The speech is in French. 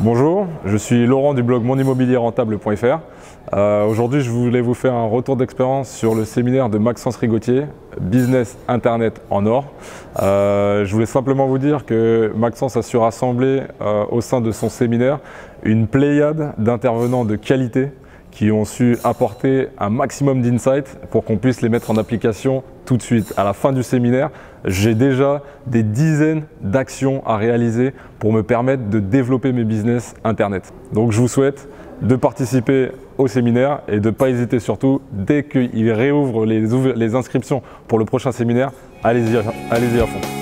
Bonjour, je suis Laurent du blog monimmobilierrentable.fr. Euh, Aujourd'hui, je voulais vous faire un retour d'expérience sur le séminaire de Maxence Rigotier, Business Internet en or. Euh, je voulais simplement vous dire que Maxence a su rassembler euh, au sein de son séminaire une pléiade d'intervenants de qualité qui ont su apporter un maximum d'insights pour qu'on puisse les mettre en application tout de suite. À la fin du séminaire, j'ai déjà des dizaines d'actions à réaliser pour me permettre de développer mes business Internet. Donc je vous souhaite de participer au séminaire et de ne pas hésiter surtout, dès qu'il réouvre les, inscriptions pour le prochain séminaire, allez-y allez à fond.